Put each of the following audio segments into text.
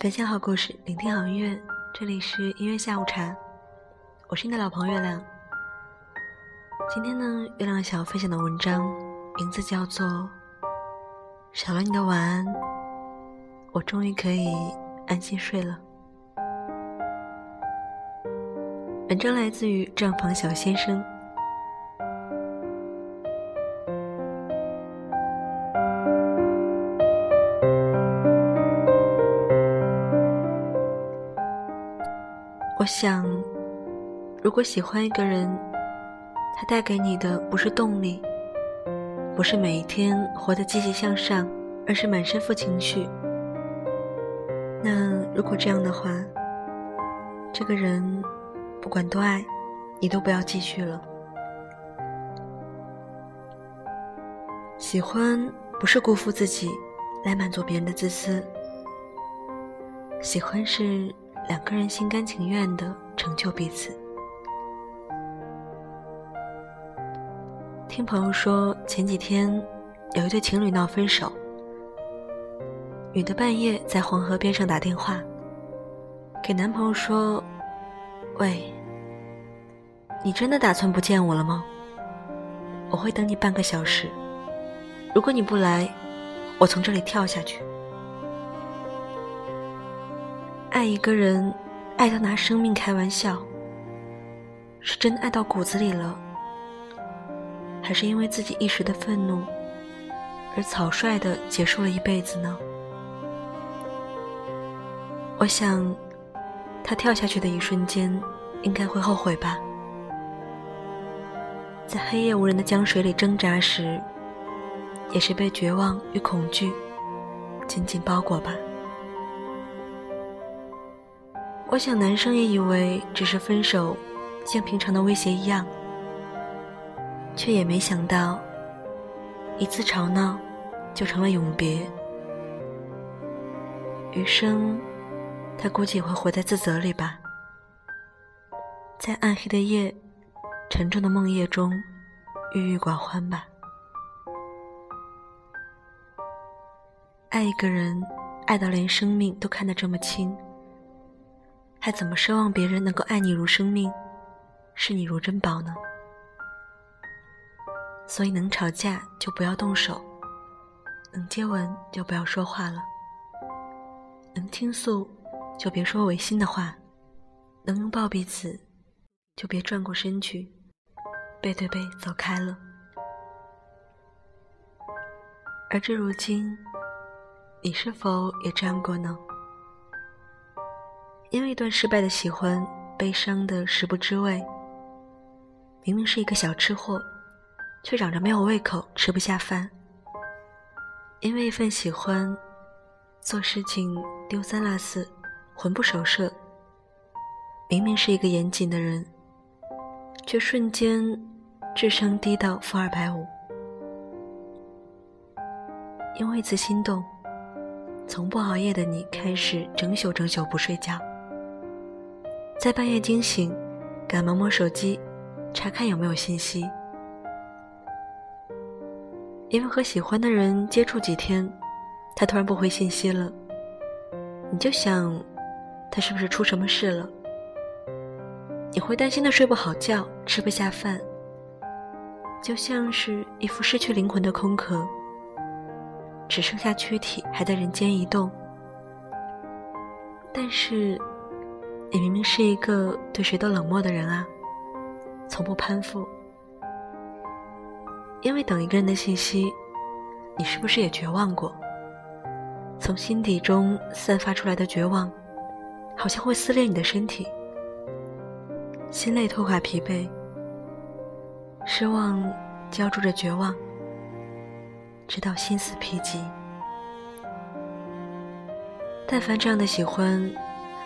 分享好故事，聆听好音乐，这里是音乐下午茶，我是你的老朋友月亮。今天呢，月亮想要分享的文章名字叫做《少了你的晚安》，我终于可以安心睡了。文章来自于账房小先生。我想，如果喜欢一个人，他带给你的不是动力，不是每一天活得积极向上，而是满身负情绪。那如果这样的话，这个人不管多爱，你都不要继续了。喜欢不是辜负自己来满足别人的自私，喜欢是。两个人心甘情愿的成就彼此。听朋友说，前几天有一对情侣闹分手，女的半夜在黄河边上打电话，给男朋友说：“喂，你真的打算不见我了吗？我会等你半个小时，如果你不来，我从这里跳下去。”爱一个人，爱到拿生命开玩笑，是真的爱到骨子里了，还是因为自己一时的愤怒而草率的结束了一辈子呢？我想，他跳下去的一瞬间，应该会后悔吧。在黑夜无人的江水里挣扎时，也是被绝望与恐惧紧紧包裹吧。我想，男生也以为只是分手，像平常的威胁一样，却也没想到，一次吵闹就成了永别。余生，他估计也会活在自责里吧，在暗黑的夜、沉重的梦夜中，郁郁寡欢吧。爱一个人，爱到连生命都看得这么轻。还怎么奢望别人能够爱你如生命，视你如珍宝呢？所以能吵架就不要动手，能接吻就不要说话了，能倾诉就别说违心的话，能拥抱彼此就别转过身去，背对背走开了。而至如今，你是否也这样过呢？因为一段失败的喜欢，悲伤的食不知味。明明是一个小吃货，却嚷着没有胃口，吃不下饭。因为一份喜欢，做事情丢三落四，魂不守舍。明明是一个严谨的人，却瞬间智商低到负二百五。因为一次心动，从不熬夜的你开始整宿整宿不睡觉。在半夜惊醒，赶忙摸手机，查看有没有信息。因为和喜欢的人接触几天，他突然不回信息了，你就想，他是不是出什么事了？你会担心的睡不好觉，吃不下饭，就像是一副失去灵魂的空壳，只剩下躯体还在人间移动，但是。你明明是一个对谁都冷漠的人啊，从不攀附。因为等一个人的信息，你是不是也绝望过？从心底中散发出来的绝望，好像会撕裂你的身体，心累拖垮疲惫，失望浇筑着绝望，直到心死疲极。但凡这样的喜欢。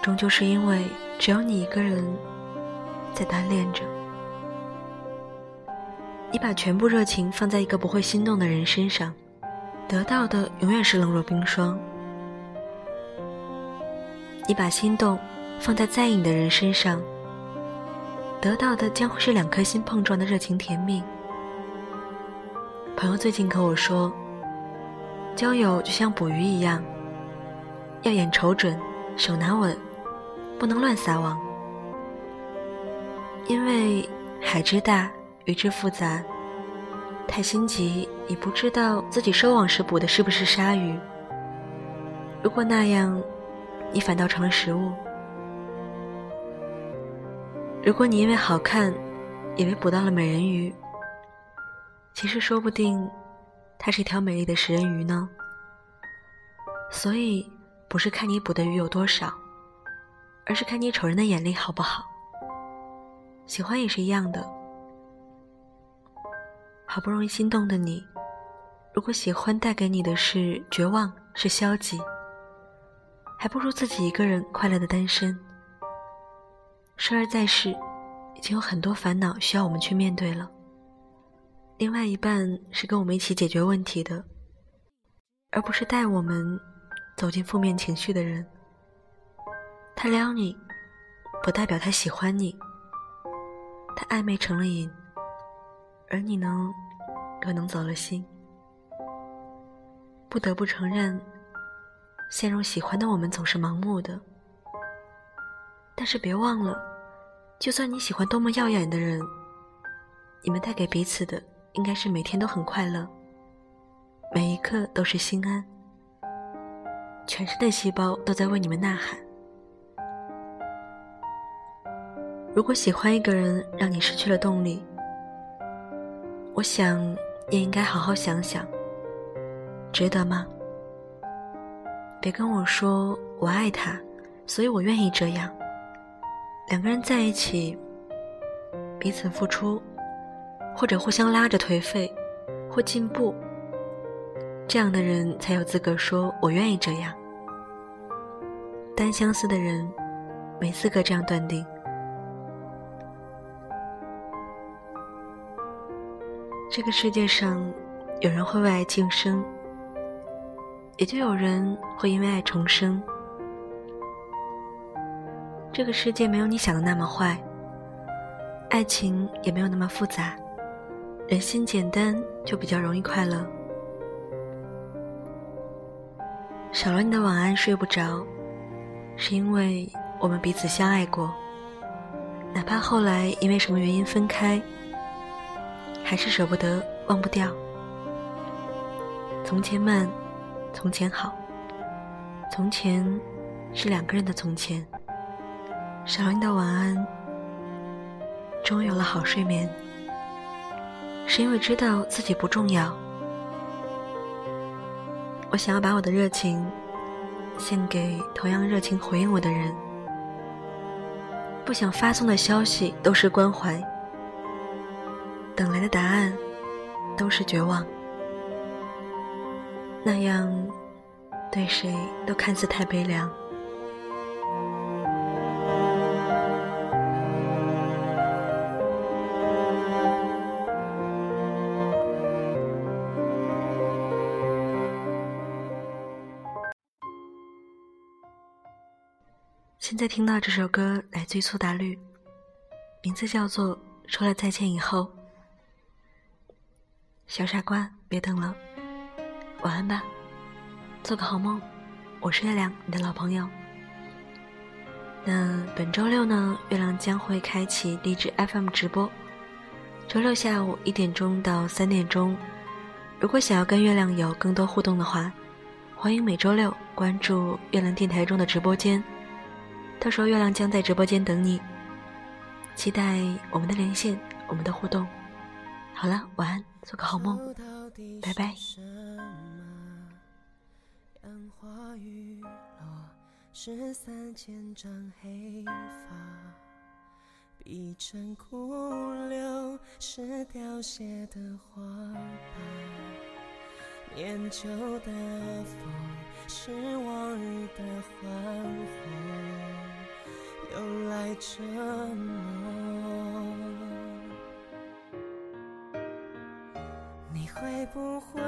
终究是因为只有你一个人在单恋着，你把全部热情放在一个不会心动的人身上，得到的永远是冷若冰霜。你把心动放在在意你的人身上，得到的将会是两颗心碰撞的热情甜蜜。朋友最近和我说，交友就像捕鱼一样，要眼瞅准，手拿稳，不能乱撒网，因为海之大，鱼之复杂。太心急，你不知道自己收网时捕的是不是鲨鱼。如果那样，你反倒成了食物。如果你因为好看，以为捕到了美人鱼，其实说不定，它是一条美丽的食人鱼呢。所以，不是看你捕的鱼有多少，而是看你瞅人的眼力好不好。喜欢也是一样的。好不容易心动的你，如果喜欢带给你的是绝望、是消极，还不如自己一个人快乐的单身。生而在世，已经有很多烦恼需要我们去面对了。另外一半是跟我们一起解决问题的，而不是带我们走进负面情绪的人。他撩你，不代表他喜欢你。他暧昧成了瘾。而你呢，可能走了心。不得不承认，陷入喜欢的我们总是盲目的。但是别忘了，就算你喜欢多么耀眼的人，你们带给彼此的应该是每天都很快乐，每一刻都是心安，全身的细胞都在为你们呐喊。如果喜欢一个人让你失去了动力，我想，也应该好好想想，值得吗？别跟我说我爱他，所以我愿意这样。两个人在一起，彼此付出，或者互相拉着颓废或进步，这样的人才有资格说我愿意这样。单相思的人，没资格这样断定。这个世界上，有人会为爱轻生，也就有人会因为爱重生。这个世界没有你想的那么坏，爱情也没有那么复杂，人心简单就比较容易快乐。少了你的晚安睡不着，是因为我们彼此相爱过，哪怕后来因为什么原因分开。还是舍不得，忘不掉。从前慢，从前好。从前是两个人的从前。少了你的晚安，终于有了好睡眠。是因为知道自己不重要。我想要把我的热情献给同样热情回应我的人。不想发送的消息都是关怀。等来的答案都是绝望，那样对谁都看似太悲凉。现在听到这首歌来自于苏打绿，名字叫做《说了再见以后》。小傻瓜，别等了，晚安吧，做个好梦。我是月亮，你的老朋友。那本周六呢，月亮将会开启励志 FM 直播，周六下午一点钟到三点钟。如果想要跟月亮有更多互动的话，欢迎每周六关注月亮电台中的直播间，到时候月亮将在直播间等你。期待我们的连线，我们的互动。好了，晚安，做个好梦，拜拜。杨花雨落，是三千张黑发，碧成枯柳，是凋谢的花瓣。念旧的风，是往日的欢呼，又来这么。会不会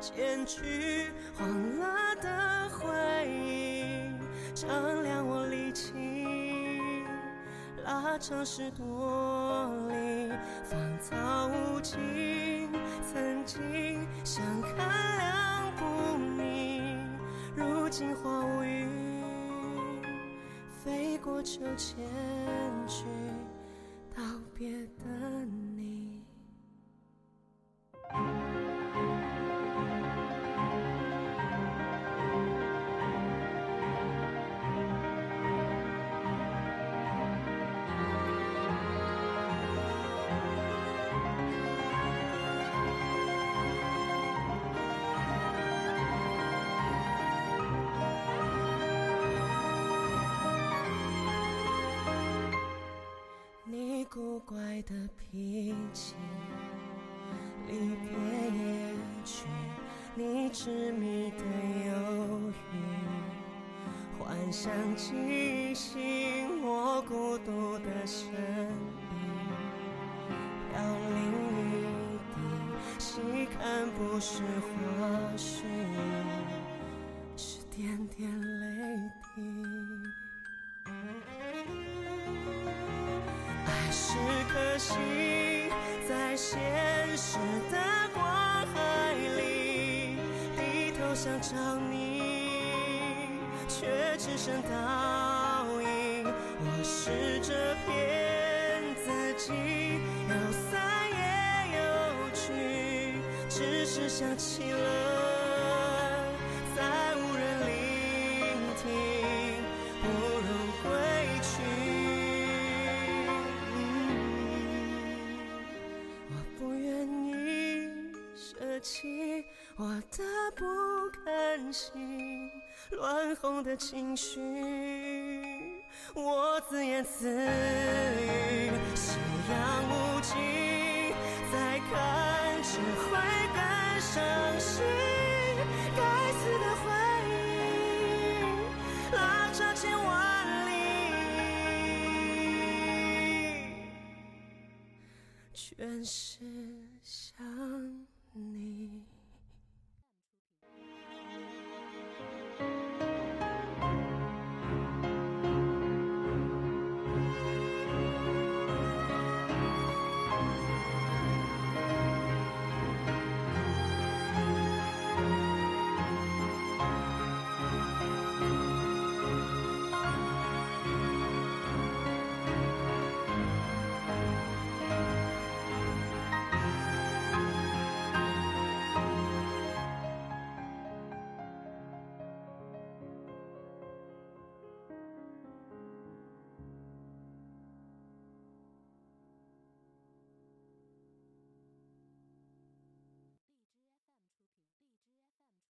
剪去黄了的回忆，丈量我力气，拉长十多里，芳草无尽。曾经相看两不腻，如今花无语，飞过秋千的脾气，离别也去，你执迷的犹豫，幻想记醒我孤独的身影，飘零一地，细看不是花絮，是点点泪滴。可惜，在现实的光海里，低头想找你，却只剩倒影。我试着骗自己，有散也有聚，只是想起了，我的不甘心，乱哄的情绪，我自言自语，夕阳无尽，再看只会更伤心。该死的回忆，拉长千万里。全是想你